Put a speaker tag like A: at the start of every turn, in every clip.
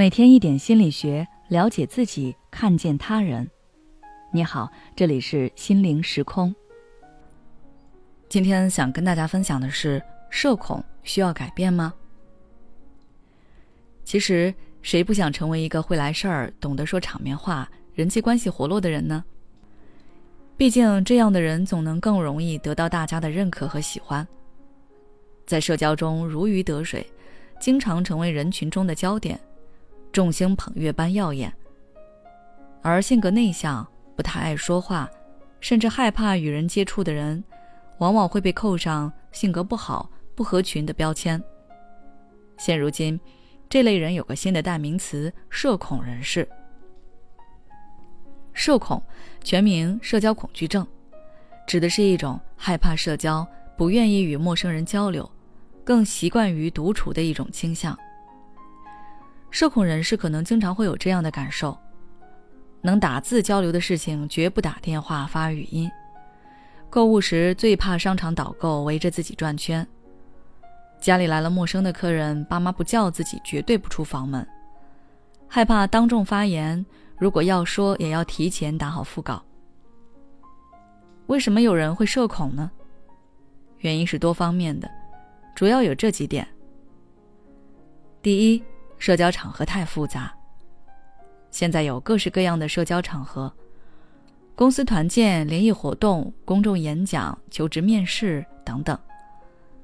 A: 每天一点心理学，了解自己，看见他人。你好，这里是心灵时空。今天想跟大家分享的是：社恐需要改变吗？其实，谁不想成为一个会来事儿、懂得说场面话、人际关系活络的人呢？毕竟，这样的人总能更容易得到大家的认可和喜欢，在社交中如鱼得水，经常成为人群中的焦点。众星捧月般耀眼，而性格内向、不太爱说话，甚至害怕与人接触的人，往往会被扣上性格不好、不合群的标签。现如今，这类人有个新的代名词——社恐人士。社恐全名社交恐惧症，指的是一种害怕社交、不愿意与陌生人交流，更习惯于独处的一种倾向。社恐人士可能经常会有这样的感受：能打字交流的事情绝不打电话发语音；购物时最怕商场导购围着自己转圈；家里来了陌生的客人，爸妈不叫自己绝对不出房门；害怕当众发言，如果要说也要提前打好腹稿。为什么有人会社恐呢？原因是多方面的，主要有这几点：第一，社交场合太复杂。现在有各式各样的社交场合，公司团建、联谊活动、公众演讲、求职面试等等。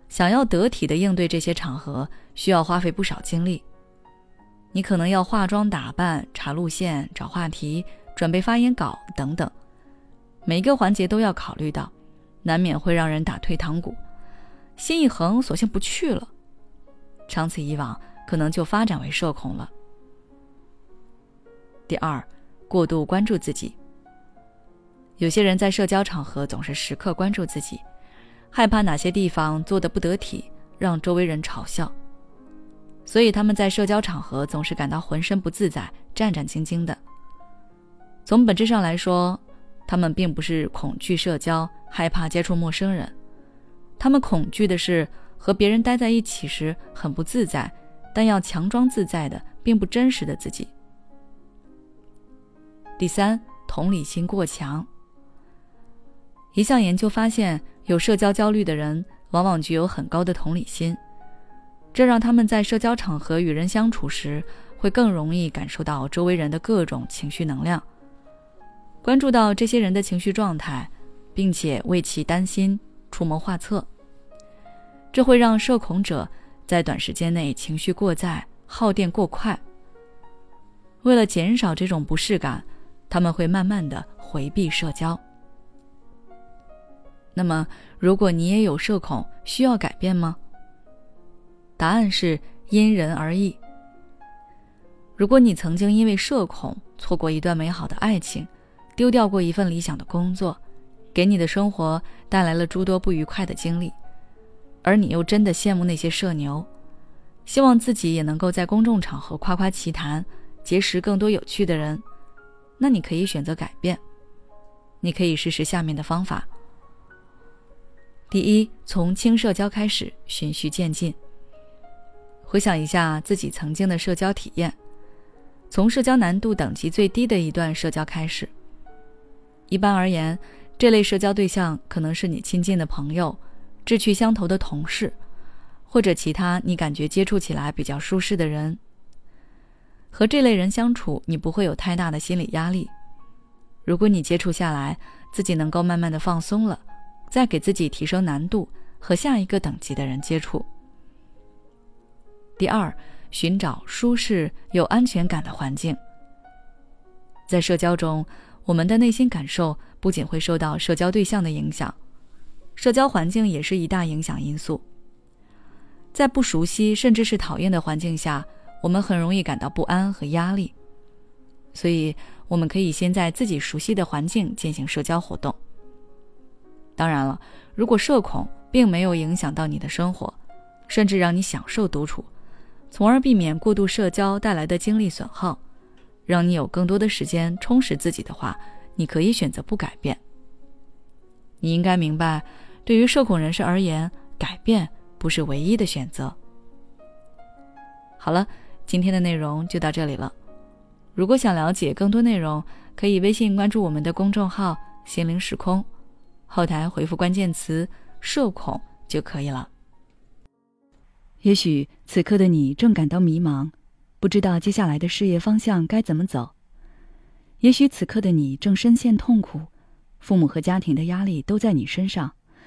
A: 想要得体的应对这些场合，需要花费不少精力。你可能要化妆打扮、查路线、找话题、准备发言稿等等，每个环节都要考虑到，难免会让人打退堂鼓，心一横，索性不去了。长此以往。可能就发展为社恐了。第二，过度关注自己。有些人在社交场合总是时刻关注自己，害怕哪些地方做的不得体，让周围人嘲笑，所以他们在社交场合总是感到浑身不自在、战战兢兢的。从本质上来说，他们并不是恐惧社交、害怕接触陌生人，他们恐惧的是和别人待在一起时很不自在。但要强装自在的，并不真实的自己。第三，同理心过强。一项研究发现，有社交焦虑的人往往具有很高的同理心，这让他们在社交场合与人相处时，会更容易感受到周围人的各种情绪能量，关注到这些人的情绪状态，并且为其担心，出谋划策。这会让社恐者。在短时间内情绪过载、耗电过快。为了减少这种不适感，他们会慢慢的回避社交。那么，如果你也有社恐，需要改变吗？答案是因人而异。如果你曾经因为社恐错过一段美好的爱情，丢掉过一份理想的工作，给你的生活带来了诸多不愉快的经历。而你又真的羡慕那些社牛，希望自己也能够在公众场合夸夸其谈，结识更多有趣的人，那你可以选择改变。你可以试试下面的方法：第一，从轻社交开始，循序渐进。回想一下自己曾经的社交体验，从社交难度等级最低的一段社交开始。一般而言，这类社交对象可能是你亲近的朋友。志趣相投的同事，或者其他你感觉接触起来比较舒适的人，和这类人相处，你不会有太大的心理压力。如果你接触下来，自己能够慢慢的放松了，再给自己提升难度，和下一个等级的人接触。第二，寻找舒适有安全感的环境。在社交中，我们的内心感受不仅会受到社交对象的影响。社交环境也是一大影响因素。在不熟悉甚至是讨厌的环境下，我们很容易感到不安和压力。所以，我们可以先在自己熟悉的环境进行社交活动。当然了，如果社恐并没有影响到你的生活，甚至让你享受独处，从而避免过度社交带来的精力损耗，让你有更多的时间充实自己的话，你可以选择不改变。你应该明白。对于社恐人士而言，改变不是唯一的选择。好了，今天的内容就到这里了。如果想了解更多内容，可以微信关注我们的公众号“心灵时空”，后台回复关键词“社恐”就可以了。也许此刻的你正感到迷茫，不知道接下来的事业方向该怎么走；也许此刻的你正深陷痛苦，父母和家庭的压力都在你身上，